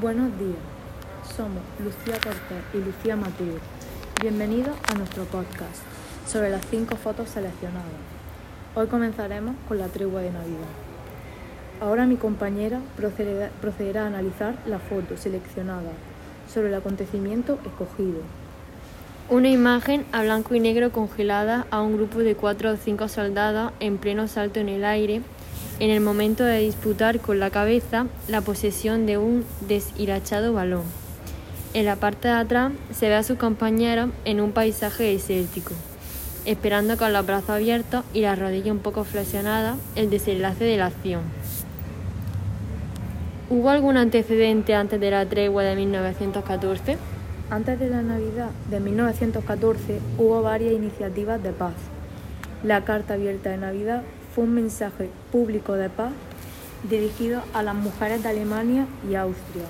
Buenos días, somos Lucía Cortés y Lucía Mateo. Bienvenidos a nuestro podcast sobre las cinco fotos seleccionadas. Hoy comenzaremos con la tregua de Navidad. Ahora mi compañera procederá, procederá a analizar la foto seleccionada sobre el acontecimiento escogido. Una imagen a blanco y negro congelada a un grupo de cuatro o cinco soldados en pleno salto en el aire en el momento de disputar con la cabeza la posesión de un deshilachado balón. En la parte de atrás se ve a sus compañeros en un paisaje desértico, esperando con los brazos abiertos y la rodilla un poco flexionada el desenlace de la acción. ¿Hubo algún antecedente antes de la tregua de 1914? Antes de la Navidad de 1914 hubo varias iniciativas de paz. La Carta Abierta de Navidad fue un mensaje público de paz dirigido a las mujeres de Alemania y Austria,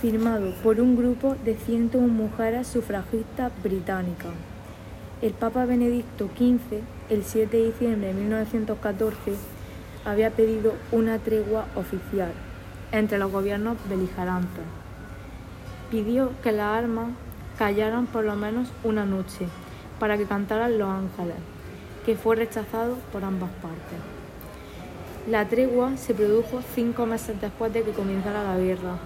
firmado por un grupo de 101 mujeres sufragistas británicas. El Papa Benedicto XV, el 7 de diciembre de 1914, había pedido una tregua oficial entre los gobiernos beligerantes pidió que las armas callaran por lo menos una noche para que cantaran los ángeles, que fue rechazado por ambas partes. La tregua se produjo cinco meses después de que comenzara la guerra.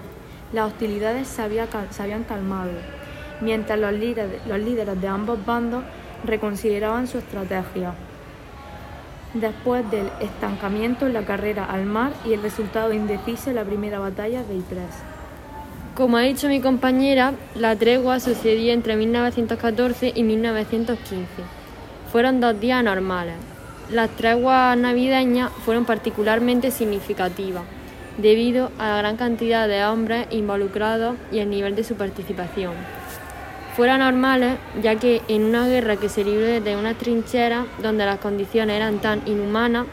Las hostilidades se, habían calmado, mientras los líderes, los líderes de ambos bandos reconsideraban su estrategia. Después del estancamiento en la carrera al mar y el resultado indeciso en la primera batalla de Ypres. Como ha dicho mi compañera, la tregua sucedió entre 1914 y 1915. Fueron dos días normales. Las treguas navideñas fueron particularmente significativas, debido a la gran cantidad de hombres involucrados y el nivel de su participación. Fueron normales ya que en una guerra que se libró desde una trinchera donde las condiciones eran tan inhumanas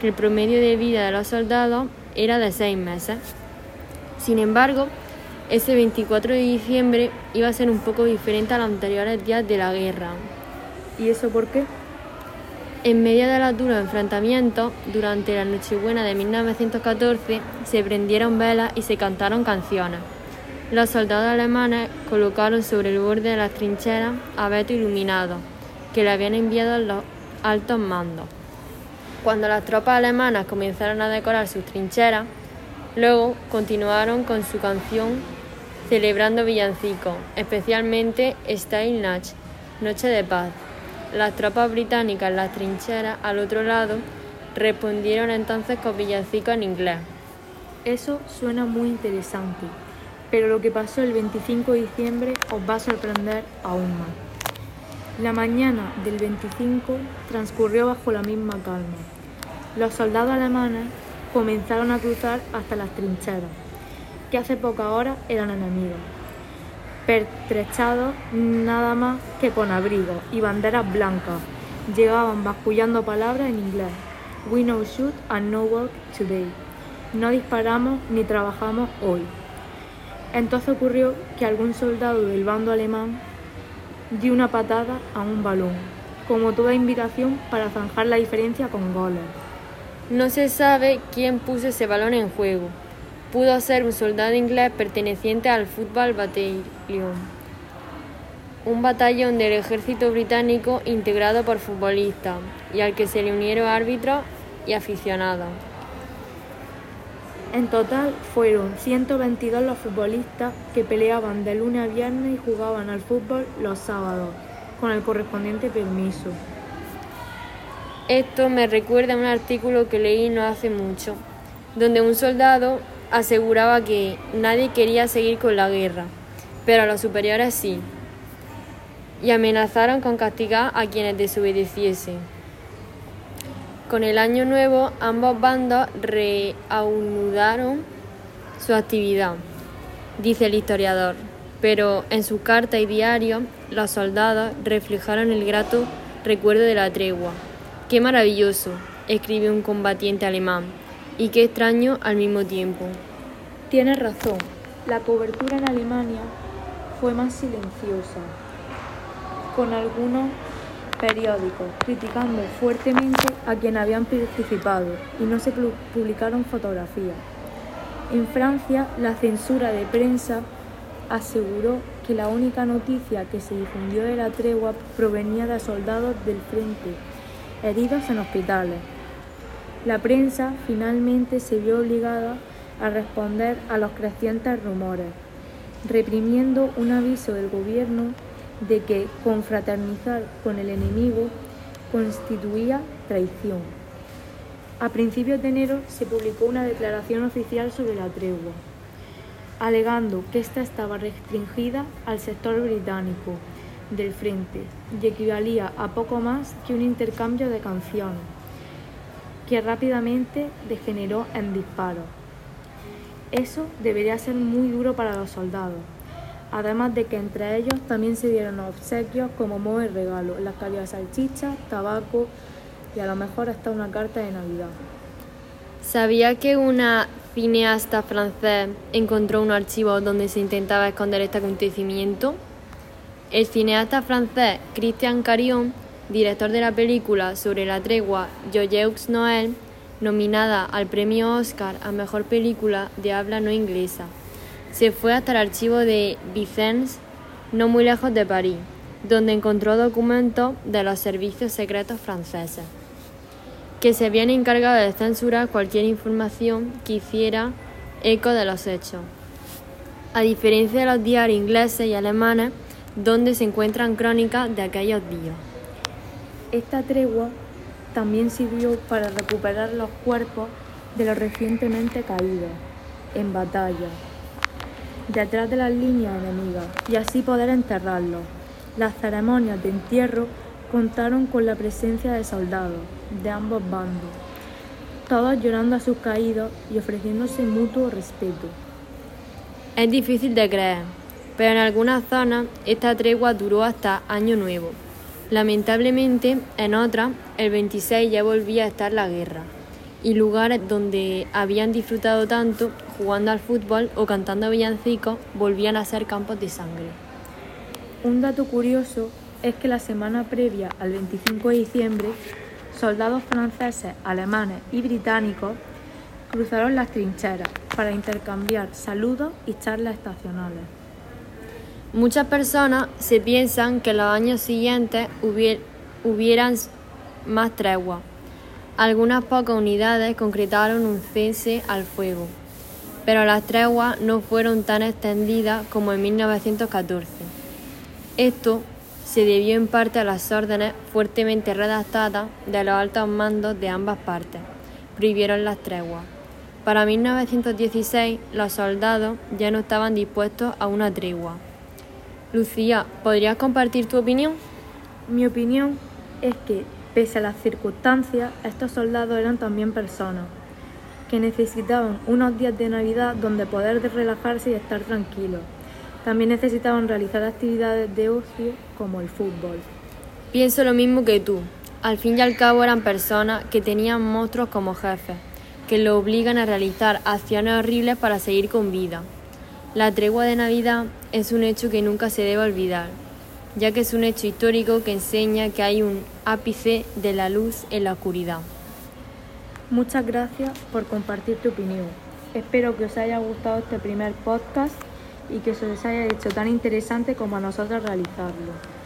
que el promedio de vida de los soldados era de seis meses. Sin embargo, ese 24 de diciembre iba a ser un poco diferente a los anteriores días de la guerra. ¿Y eso por qué? En medio de los duros enfrentamientos, durante la Nochebuena de 1914, se prendieron velas y se cantaron canciones. Los soldados alemanes colocaron sobre el borde de las trincheras abetos iluminados, que le habían enviado los altos mandos. Cuando las tropas alemanas comenzaron a decorar sus trincheras, luego continuaron con su canción celebrando villancicos, especialmente Natch, Noche de Paz. Las tropas británicas en las trincheras al otro lado respondieron entonces con villancicos en inglés. Eso suena muy interesante, pero lo que pasó el 25 de diciembre os va a sorprender aún más. La mañana del 25 transcurrió bajo la misma calma. Los soldados alemanes comenzaron a cruzar hasta las trincheras que hace pocas horas eran enemigos, pertrechados nada más que con abrigos y banderas blancas. Llegaban bascullando palabras en inglés. We no shoot and no work today. No disparamos ni trabajamos hoy. Entonces ocurrió que algún soldado del bando alemán dio una patada a un balón, como toda invitación para zanjar la diferencia con goles. No se sabe quién puso ese balón en juego, pudo ser un soldado inglés perteneciente al Football Battalion, un batallón del ejército británico integrado por futbolistas y al que se le unieron árbitros y aficionados. En total fueron 122 los futbolistas que peleaban de lunes a viernes y jugaban al fútbol los sábados, con el correspondiente permiso. Esto me recuerda a un artículo que leí no hace mucho, donde un soldado aseguraba que nadie quería seguir con la guerra, pero los superiores sí, y amenazaron con castigar a quienes desobedeciesen. Con el año nuevo, ambos bandos reanudaron su actividad, dice el historiador, pero en su carta y diario, los soldados reflejaron el grato recuerdo de la tregua. ¡Qué maravilloso! escribe un combatiente alemán y qué extraño al mismo tiempo. Tienes razón, la cobertura en Alemania fue más silenciosa, con algunos periódicos criticando fuertemente a quien habían participado y no se publicaron fotografías. En Francia, la censura de prensa aseguró que la única noticia que se difundió de la tregua provenía de soldados del frente, heridos en hospitales. La prensa finalmente se vio obligada a responder a los crecientes rumores, reprimiendo un aviso del gobierno de que confraternizar con el enemigo constituía traición. A principios de enero se publicó una declaración oficial sobre la tregua, alegando que ésta estaba restringida al sector británico del frente y equivalía a poco más que un intercambio de canciones, que rápidamente degeneró en disparos. Eso debería ser muy duro para los soldados, además de que entre ellos también se dieron obsequios como modo de regalo, las que había salchicha, tabaco y a lo mejor hasta una carta de Navidad. ¿Sabía que una cineasta francés encontró un archivo donde se intentaba esconder este acontecimiento? El cineasta francés Christian Carion, director de la película sobre la tregua Joyeux Noël, nominada al premio Oscar a Mejor Película de habla no inglesa, se fue hasta el archivo de Vicence, no muy lejos de París, donde encontró documentos de los servicios secretos franceses, que se habían encargado de censurar cualquier información que hiciera eco de los hechos. A diferencia de los diarios ingleses y alemanes, donde se encuentran crónicas de aquellos días. Esta tregua también sirvió para recuperar los cuerpos de los recientemente caídos en batalla detrás de las líneas enemigas y así poder enterrarlos. Las ceremonias de entierro contaron con la presencia de soldados de ambos bandos, todos llorando a sus caídos y ofreciéndose mutuo respeto. Es difícil de creer, pero en algunas zonas esta tregua duró hasta Año Nuevo. Lamentablemente, en otras, el 26 ya volvía a estar la guerra, y lugares donde habían disfrutado tanto jugando al fútbol o cantando villancicos volvían a ser campos de sangre. Un dato curioso es que la semana previa al 25 de diciembre, soldados franceses, alemanes y británicos cruzaron las trincheras para intercambiar saludos y charlas estacionales. Muchas personas se piensan que los años siguientes hubieran más tregua. Algunas pocas unidades concretaron un cese al fuego, pero las treguas no fueron tan extendidas como en 1914. Esto se debió en parte a las órdenes fuertemente redactadas de los altos mandos de ambas partes. Prohibieron las treguas. Para 1916 los soldados ya no estaban dispuestos a una tregua. Lucía, ¿podrías compartir tu opinión? Mi opinión es que, pese a las circunstancias, estos soldados eran también personas, que necesitaban unos días de Navidad donde poder relajarse y estar tranquilos. También necesitaban realizar actividades de ocio como el fútbol. Pienso lo mismo que tú. Al fin y al cabo eran personas que tenían monstruos como jefes, que lo obligan a realizar acciones horribles para seguir con vida. La tregua de Navidad es un hecho que nunca se debe olvidar, ya que es un hecho histórico que enseña que hay un ápice de la luz en la oscuridad. Muchas gracias por compartir tu opinión. Espero que os haya gustado este primer podcast y que se os haya hecho tan interesante como a nosotros realizarlo.